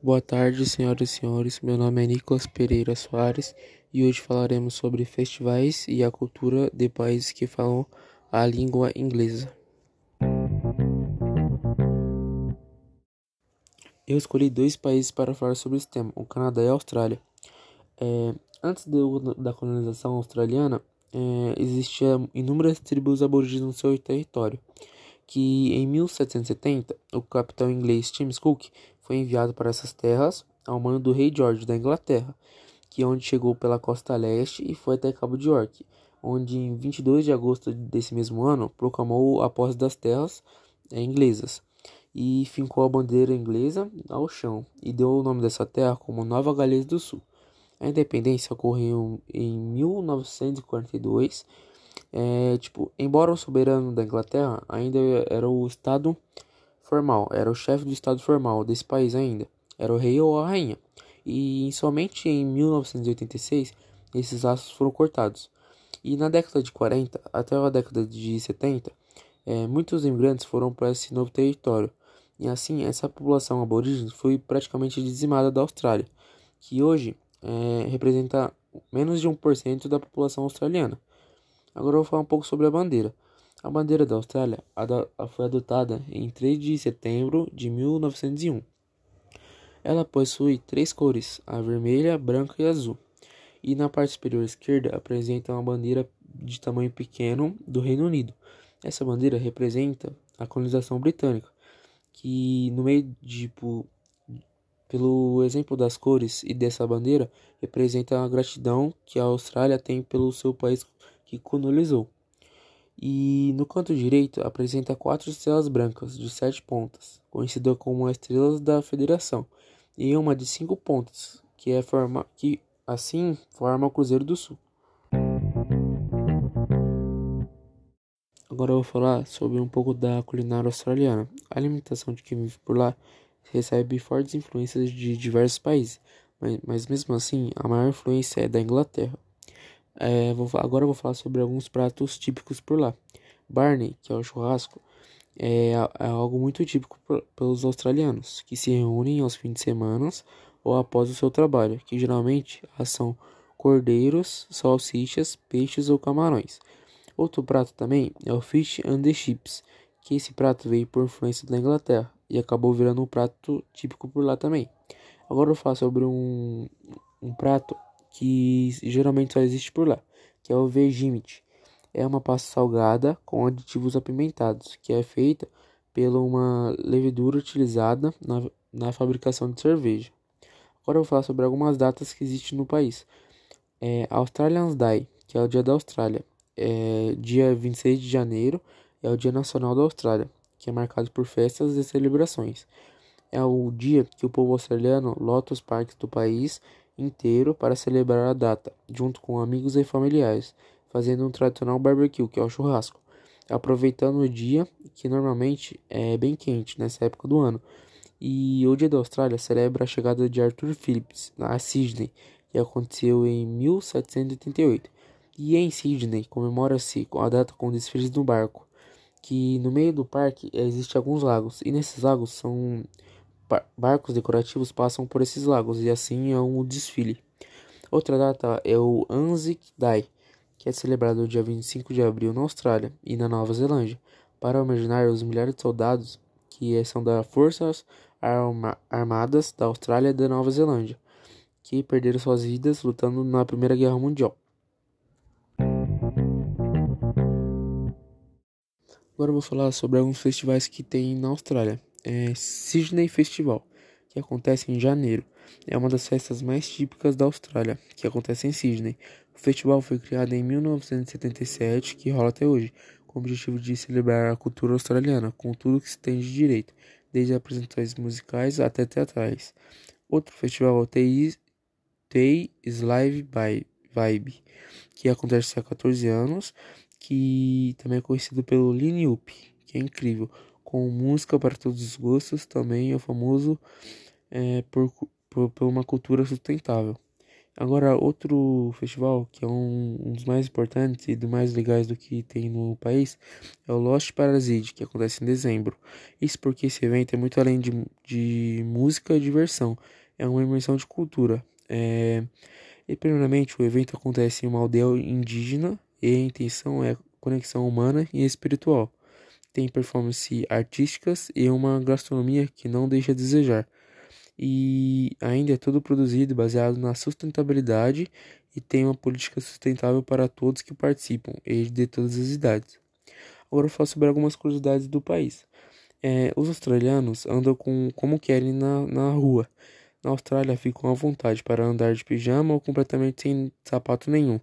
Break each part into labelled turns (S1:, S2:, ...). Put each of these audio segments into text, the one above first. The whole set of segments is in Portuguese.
S1: Boa tarde, senhoras e senhores. Meu nome é Nicolas Pereira Soares e hoje falaremos sobre festivais e a cultura de países que falam a língua inglesa. Eu escolhi dois países para falar sobre esse tema, o Canadá e a Austrália. É, antes da colonização australiana, é, existiam inúmeras tribos aborígenes no seu território, que em 1770 o capitão inglês James Cook foi enviado para essas terras ao mando do rei George da Inglaterra, que é onde chegou pela costa leste e foi até Cabo de York, onde em 22 de agosto desse mesmo ano proclamou a posse das terras é, inglesas e fincou a bandeira inglesa ao chão e deu o nome dessa terra como Nova Gales do Sul. A independência ocorreu em 1942. É, tipo, embora o soberano da Inglaterra ainda era o estado formal, era o chefe do estado formal desse país ainda, era o rei ou a rainha. E somente em 1986 esses laços foram cortados. E na década de 40 até a década de 70, é, muitos imigrantes foram para esse novo território. E assim, essa população aborígene foi praticamente dizimada da Austrália, que hoje é, representa menos de 1% da população australiana. Agora eu vou falar um pouco sobre a bandeira. A bandeira da Austrália foi adotada em 3 de setembro de 1901. Ela possui três cores, a vermelha, branca e azul. E na parte superior esquerda apresenta uma bandeira de tamanho pequeno do Reino Unido. Essa bandeira representa a colonização britânica, que no meio de tipo, pelo exemplo das cores e dessa bandeira, representa a gratidão que a Austrália tem pelo seu país que colonizou. E no canto direito apresenta quatro estrelas brancas de sete pontas, conhecida como estrelas da Federação, e uma de cinco pontas, que é forma que assim forma o Cruzeiro do Sul. Agora eu vou falar sobre um pouco da culinária australiana. A alimentação de quem vive por lá recebe fortes influências de diversos países, mas, mas mesmo assim a maior influência é da Inglaterra. É, vou, agora vou falar sobre alguns pratos típicos por lá. Barney, que é o churrasco, é, é algo muito típico por, pelos australianos, que se reúnem aos fins de semana ou após o seu trabalho, que geralmente são cordeiros, salsichas, peixes ou camarões. Outro prato também é o fish and the chips, que esse prato veio por influência da Inglaterra e acabou virando um prato típico por lá também. Agora eu vou falar sobre um, um prato que geralmente só existe por lá, que é o Vegemite. É uma pasta salgada com aditivos apimentados, que é feita pela uma levedura utilizada na, na fabricação de cerveja. Agora eu vou falar sobre algumas datas que existem no país. É Australians Day, que é o dia da Austrália. É dia 26 de janeiro é o Dia Nacional da Austrália que é marcado por festas e celebrações. É o dia que o povo australiano lota os parques do país inteiro para celebrar a data, junto com amigos e familiares, fazendo um tradicional barbecue, que é o churrasco, aproveitando o dia que normalmente é bem quente nessa época do ano. E o Dia da Austrália celebra a chegada de Arthur Phillips a Sydney, que aconteceu em 1788. E em Sydney comemora-se a data com desfiles no barco, que no meio do parque existem alguns lagos e nesses lagos são barcos decorativos passam por esses lagos e assim é um desfile. Outra data é o Anzac Day, que é celebrado no dia 25 de abril na Austrália e na Nova Zelândia, para homenagear os milhares de soldados que são das Forças Armadas da Austrália e da Nova Zelândia, que perderam suas vidas lutando na Primeira Guerra Mundial. Agora eu vou falar sobre alguns festivais que tem na Austrália. É Sydney Festival, que acontece em janeiro. É uma das festas mais típicas da Austrália, que acontece em Sydney. O festival foi criado em 1977, que rola até hoje, com o objetivo de celebrar a cultura australiana, com tudo que se tem de direito, desde apresentações musicais até teatrais. Outro festival é o Tay Live Vibe, que acontece há 14 anos que também é conhecido pelo Line Up, que é incrível, com música para todos os gostos, também é famoso é, por, por, por uma cultura sustentável. Agora, outro festival que é um, um, dos mais importantes e dos mais legais do que tem no país é o Lost Parasite, que acontece em dezembro. Isso porque esse evento é muito além de, de música e diversão, é uma imersão de cultura. É... E, primeiramente, o evento acontece em uma aldeia indígena e a intenção é conexão humana e espiritual. Tem performances artísticas e uma gastronomia que não deixa a desejar e ainda é tudo produzido baseado na sustentabilidade e tem uma política sustentável para todos que participam e de todas as idades. Agora eu falo sobre algumas curiosidades do país. É, os australianos andam com como querem na, na rua. Na Austrália ficam à vontade para andar de pijama ou completamente sem sapato nenhum.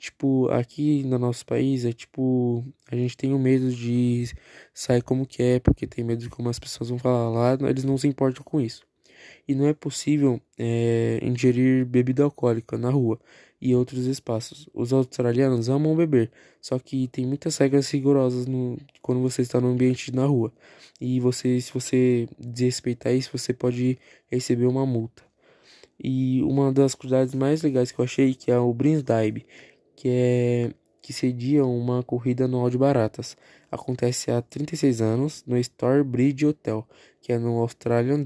S1: Tipo, aqui no nosso país é tipo, a gente tem o medo de sair como que é, porque tem medo de como as pessoas vão falar lá, eles não se importam com isso e não é possível é, ingerir bebida alcoólica na rua e outros espaços. Os australianos amam beber, só que tem muitas regras rigorosas no, quando você está no ambiente na rua. E você, se você desrespeitar isso, você pode receber uma multa. E uma das curiosidades mais legais que eu achei que é o Dive, que é que cedia uma corrida anual de baratas. Acontece há 36 anos no Store Bridge Hotel, que é no Australian.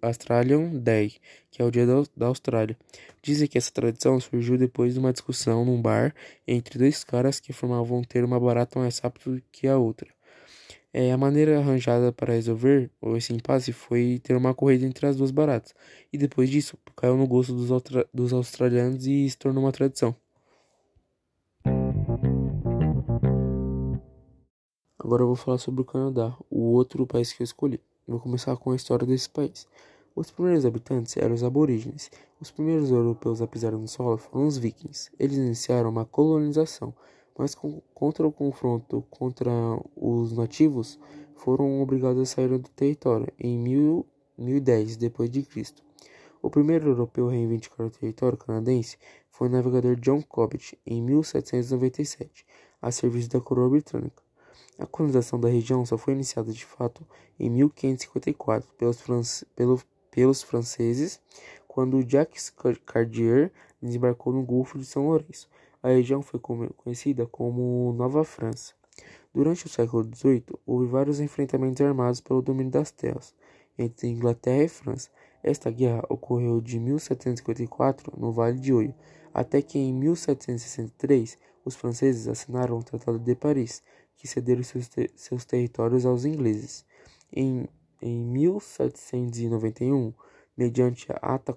S1: Australian Day, que é o dia da Austrália. Dizem que essa tradição surgiu depois de uma discussão num bar entre dois caras que formavam ter uma barata mais rápido que a outra. É, a maneira arranjada para resolver esse impasse foi ter uma corrida entre as duas baratas, e depois disso caiu no gosto dos, dos australianos e se tornou uma tradição. Agora eu vou falar sobre o Canadá, o outro país que eu escolhi. Vou começar com a história desse país. Os primeiros habitantes eram os aborígenes. Os primeiros europeus a pisar no solo foram os vikings. Eles iniciaram uma colonização, mas com, contra o confronto contra os nativos, foram obrigados a sair do território em 1010 depois de Cristo. O primeiro europeu a reivindicar o território canadense foi o navegador John Cobbett em 1797, a serviço da coroa britânica. A colonização da região só foi iniciada de fato em 1554 pelos, france pelo, pelos franceses, quando Jacques Cartier desembarcou no Golfo de São Lourenço. A região foi conhecida como Nova França. Durante o século XVIII, houve vários enfrentamentos armados pelo domínio das terras entre Inglaterra e França. Esta guerra ocorreu de 1754 no Vale de Oio, até que em 1763 os franceses assinaram o Tratado de Paris, que cederam seus, ter seus territórios aos ingleses. Em, em 1791, mediante a ata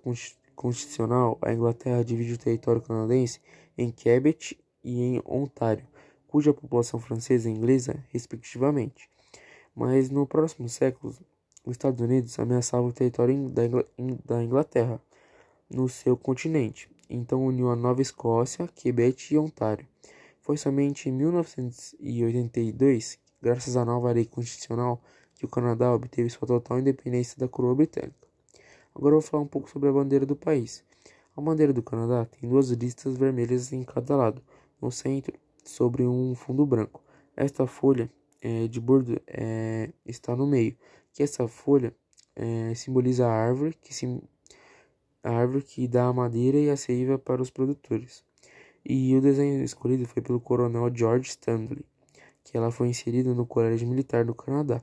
S1: constitucional, a Inglaterra divide o território canadense em Quebec e em Ontário, cuja população francesa e inglesa, respectivamente. Mas no próximo século, os Estados Unidos ameaçavam o território da Inglaterra no seu continente, então uniu a Nova Escócia, Quebec e Ontário. Foi somente em 1982, graças à nova lei constitucional, que o Canadá obteve sua total independência da coroa britânica. Agora vou falar um pouco sobre a bandeira do país. A bandeira do Canadá tem duas listas vermelhas em cada lado, no centro, sobre um fundo branco. Esta folha é, de bordo é, está no meio, que essa folha é, simboliza a árvore que, sim, a árvore que dá a madeira e a seiva para os produtores. E o desenho escolhido foi pelo coronel George Stanley, que ela foi inserida no Colégio Militar do Canadá.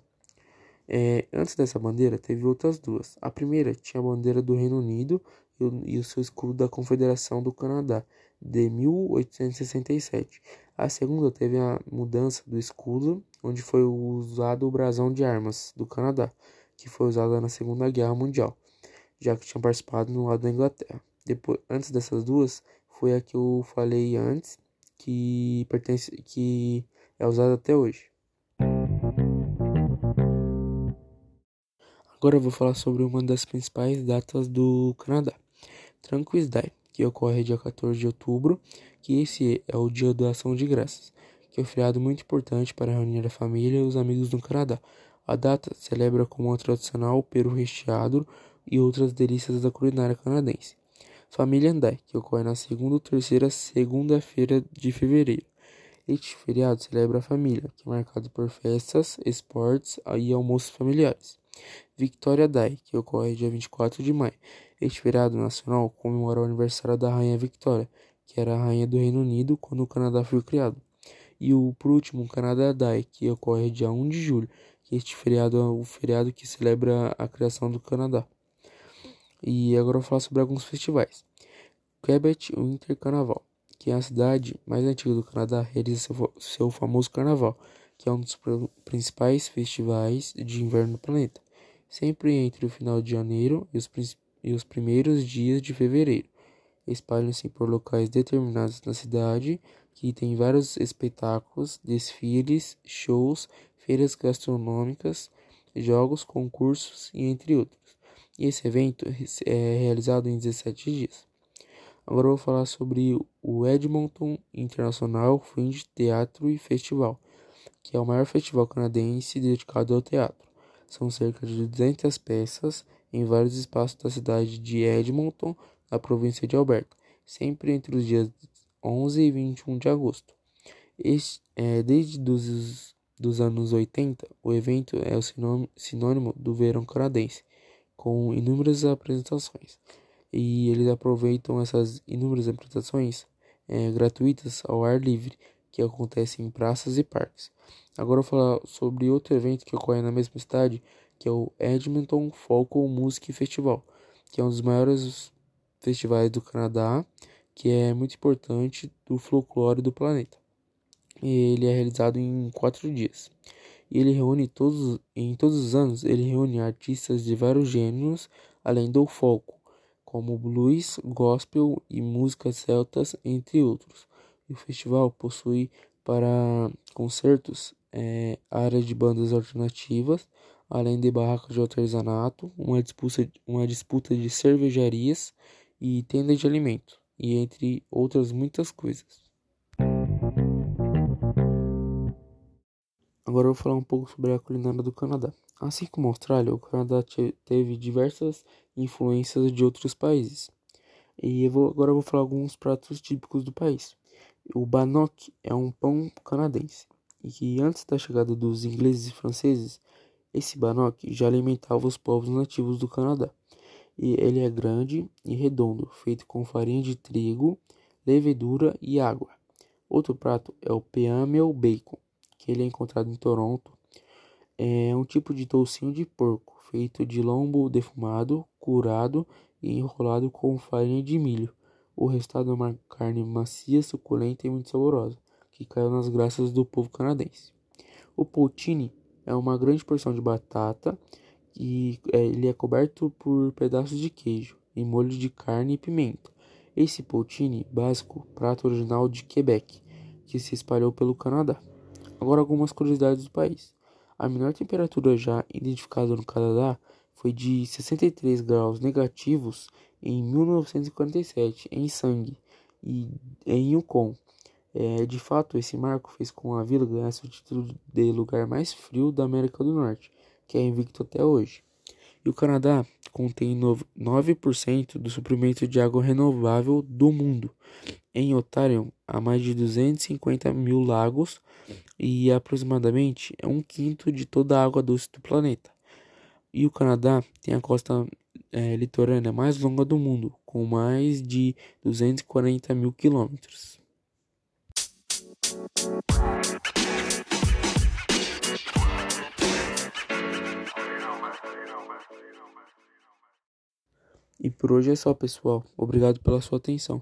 S1: É, antes dessa bandeira, teve outras duas. A primeira tinha a bandeira do Reino Unido e o, e o seu escudo da Confederação do Canadá, de 1867. A segunda teve a mudança do escudo, onde foi usado o brasão de armas do Canadá, que foi usado na Segunda Guerra Mundial, já que tinha participado no lado da Inglaterra. Depois, antes dessas duas, foi a que eu falei antes, que pertence que é usada até hoje. Agora eu vou falar sobre uma das principais datas do Canadá, Tranquil's Day, que ocorre dia 14 de outubro, que esse é o dia da ação de graças, que é um feriado muito importante para reunir a família e os amigos do Canadá. A data celebra como o tradicional peru recheado e outras delícias da culinária canadense. Família Andai, que ocorre na segunda ou terceira segunda-feira de fevereiro. Este feriado celebra a família, que é marcado por festas, esportes e almoços familiares. Victoria Day, que ocorre dia 24 de maio. Este feriado nacional comemora o aniversário da Rainha Victoria, que era a rainha do Reino Unido quando o Canadá foi criado. E o por último, o Canadá Day, que ocorre dia 1 de julho, que este feriado é o feriado que celebra a criação do Canadá. E agora eu vou falar sobre alguns festivais. Quebec Winter Carnaval, que é a cidade mais antiga do Canadá, realiza seu, seu famoso carnaval, que é um dos principais festivais de inverno do planeta, sempre entre o final de janeiro e os, e os primeiros dias de fevereiro. Espalham-se por locais determinados na cidade, que tem vários espetáculos, desfiles, shows, feiras gastronômicas, jogos, concursos e entre outros. E esse evento é realizado em 17 dias. Agora vou falar sobre o Edmonton International Fringe Teatro e Festival, que é o maior festival canadense dedicado ao teatro. São cerca de 200 peças em vários espaços da cidade de Edmonton, na província de Alberta, sempre entre os dias 11 e 21 de agosto. Este, é, desde dos, dos anos 80, o evento é o sinônimo do verão canadense, com inúmeras apresentações e eles aproveitam essas inúmeras apresentações é, gratuitas ao ar livre que acontecem em praças e parques. Agora eu vou falar sobre outro evento que ocorre na mesma cidade, que é o Edmonton Folk Music Festival, que é um dos maiores festivais do Canadá, que é muito importante do folclore do planeta. E ele é realizado em quatro dias. E ele reúne todos, em todos os anos, ele reúne artistas de vários gêneros, além do folk, como blues, gospel e músicas celtas, entre outros. o festival possui para concertos é, área de bandas alternativas, além de barracas de artesanato, uma disputa, uma disputa de cervejarias e tenda de alimento, e entre outras muitas coisas. Agora eu vou falar um pouco sobre a culinária do Canadá. Assim como a Austrália, o Canadá teve diversas influências de outros países. E eu vou, agora eu vou falar alguns pratos típicos do país. O bannock é um pão canadense e que antes da chegada dos ingleses e franceses, esse bannock já alimentava os povos nativos do Canadá. E ele é grande e redondo, feito com farinha de trigo, levedura e água. Outro prato é o peamel bacon, ele é encontrado em Toronto, é um tipo de toucinho de porco, feito de lombo defumado, curado e enrolado com farinha de milho. O resultado é uma carne macia, suculenta e muito saborosa, que caiu nas graças do povo canadense. O poutine é uma grande porção de batata e é, ele é coberto por pedaços de queijo e molho de carne e pimenta. Esse poutine básico, prato original de Quebec, que se espalhou pelo Canadá. Agora algumas curiosidades do país. A menor temperatura já identificada no Canadá foi de 63 graus negativos em 1947 em Sangue e em Yukon. É, de fato, esse marco fez com a vila ganhasse o título de lugar mais frio da América do Norte, que é invicto até hoje. E o Canadá contém 9% do suprimento de água renovável do mundo. Em Ontário, há mais de 250 mil lagos e aproximadamente um quinto de toda a água doce do planeta. E o Canadá tem a costa é, litorânea mais longa do mundo, com mais de 240 mil quilômetros. E por hoje é só, pessoal. Obrigado pela sua atenção.